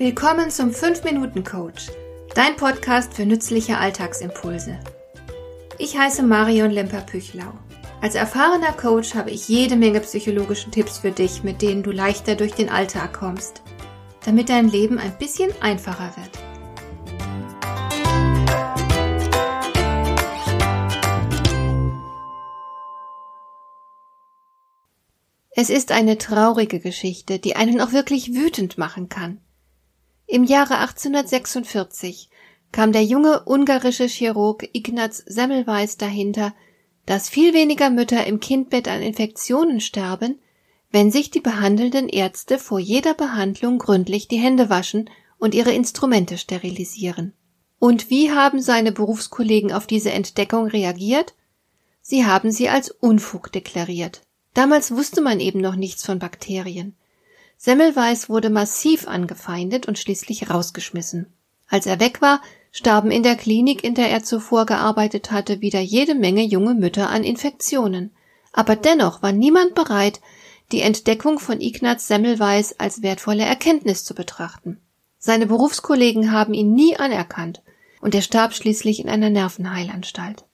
Willkommen zum 5-Minuten-Coach, dein Podcast für nützliche Alltagsimpulse. Ich heiße Marion Lemper-Püchlau. Als erfahrener Coach habe ich jede Menge psychologische Tipps für dich, mit denen du leichter durch den Alltag kommst, damit dein Leben ein bisschen einfacher wird. Es ist eine traurige Geschichte, die einen auch wirklich wütend machen kann. Im Jahre 1846 kam der junge ungarische Chirurg Ignaz Semmelweis dahinter, dass viel weniger Mütter im Kindbett an Infektionen sterben, wenn sich die behandelnden Ärzte vor jeder Behandlung gründlich die Hände waschen und ihre Instrumente sterilisieren. Und wie haben seine Berufskollegen auf diese Entdeckung reagiert? Sie haben sie als Unfug deklariert. Damals wusste man eben noch nichts von Bakterien. Semmelweis wurde massiv angefeindet und schließlich rausgeschmissen. Als er weg war, starben in der Klinik, in der er zuvor gearbeitet hatte, wieder jede Menge junge Mütter an Infektionen. Aber dennoch war niemand bereit, die Entdeckung von Ignaz Semmelweis als wertvolle Erkenntnis zu betrachten. Seine Berufskollegen haben ihn nie anerkannt, und er starb schließlich in einer Nervenheilanstalt.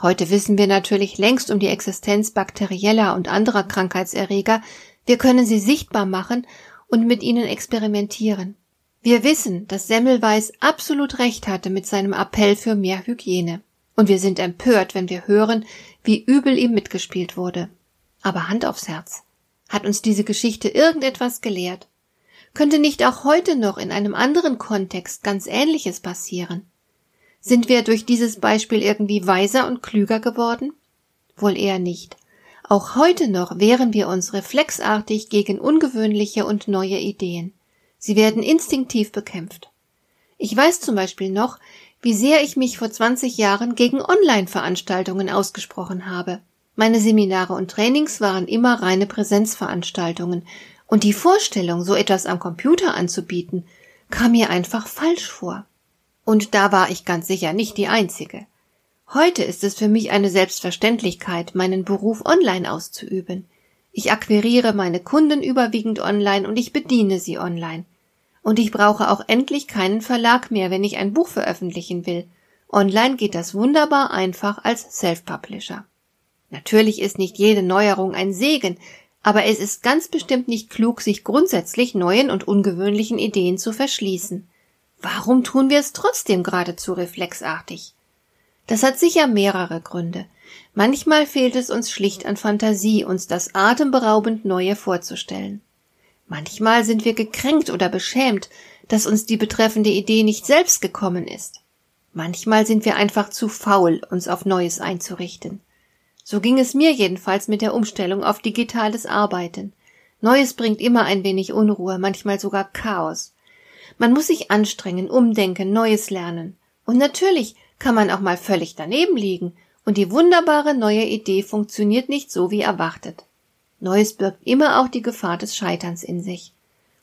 Heute wissen wir natürlich längst um die Existenz bakterieller und anderer Krankheitserreger, wir können sie sichtbar machen und mit ihnen experimentieren. Wir wissen, dass Semmelweis absolut recht hatte mit seinem Appell für mehr Hygiene. Und wir sind empört, wenn wir hören, wie übel ihm mitgespielt wurde. Aber Hand aufs Herz. Hat uns diese Geschichte irgendetwas gelehrt? Könnte nicht auch heute noch in einem anderen Kontext ganz Ähnliches passieren? Sind wir durch dieses Beispiel irgendwie weiser und klüger geworden? Wohl eher nicht. Auch heute noch wehren wir uns reflexartig gegen ungewöhnliche und neue Ideen. Sie werden instinktiv bekämpft. Ich weiß zum Beispiel noch, wie sehr ich mich vor 20 Jahren gegen Online-Veranstaltungen ausgesprochen habe. Meine Seminare und Trainings waren immer reine Präsenzveranstaltungen, und die Vorstellung, so etwas am Computer anzubieten, kam mir einfach falsch vor. Und da war ich ganz sicher nicht die Einzige. Heute ist es für mich eine Selbstverständlichkeit, meinen Beruf online auszuüben. Ich akquiriere meine Kunden überwiegend online und ich bediene sie online. Und ich brauche auch endlich keinen Verlag mehr, wenn ich ein Buch veröffentlichen will. Online geht das wunderbar einfach als Self-Publisher. Natürlich ist nicht jede Neuerung ein Segen, aber es ist ganz bestimmt nicht klug, sich grundsätzlich neuen und ungewöhnlichen Ideen zu verschließen. Warum tun wir es trotzdem geradezu reflexartig? Das hat sicher mehrere Gründe. Manchmal fehlt es uns schlicht an Fantasie, uns das atemberaubend Neue vorzustellen. Manchmal sind wir gekränkt oder beschämt, dass uns die betreffende Idee nicht selbst gekommen ist. Manchmal sind wir einfach zu faul, uns auf Neues einzurichten. So ging es mir jedenfalls mit der Umstellung auf digitales Arbeiten. Neues bringt immer ein wenig Unruhe, manchmal sogar Chaos. Man muss sich anstrengen, umdenken, Neues lernen. Und natürlich kann man auch mal völlig daneben liegen und die wunderbare neue Idee funktioniert nicht so wie erwartet. Neues birgt immer auch die Gefahr des Scheiterns in sich.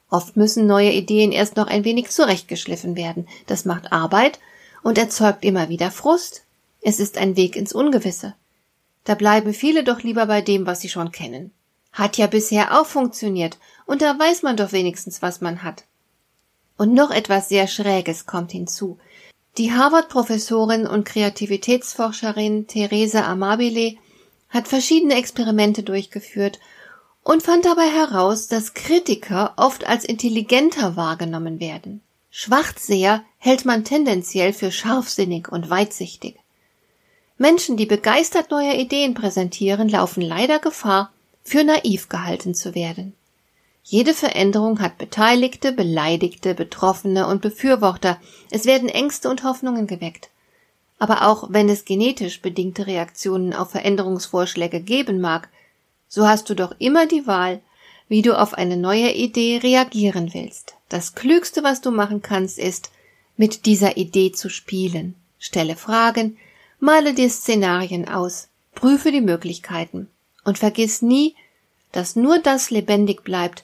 Oft müssen neue Ideen erst noch ein wenig zurechtgeschliffen werden. Das macht Arbeit und erzeugt immer wieder Frust. Es ist ein Weg ins Ungewisse. Da bleiben viele doch lieber bei dem, was sie schon kennen. Hat ja bisher auch funktioniert, und da weiß man doch wenigstens, was man hat. Und noch etwas sehr Schräges kommt hinzu. Die Harvard-Professorin und Kreativitätsforscherin Therese Amabile hat verschiedene Experimente durchgeführt und fand dabei heraus, dass Kritiker oft als intelligenter wahrgenommen werden. Schwachseher hält man tendenziell für scharfsinnig und weitsichtig. Menschen, die begeistert neue Ideen präsentieren, laufen leider Gefahr, für naiv gehalten zu werden. Jede Veränderung hat Beteiligte, Beleidigte, Betroffene und Befürworter. Es werden Ängste und Hoffnungen geweckt. Aber auch wenn es genetisch bedingte Reaktionen auf Veränderungsvorschläge geben mag, so hast du doch immer die Wahl, wie du auf eine neue Idee reagieren willst. Das Klügste, was du machen kannst, ist, mit dieser Idee zu spielen. Stelle Fragen, male dir Szenarien aus, prüfe die Möglichkeiten und vergiss nie, dass nur das lebendig bleibt,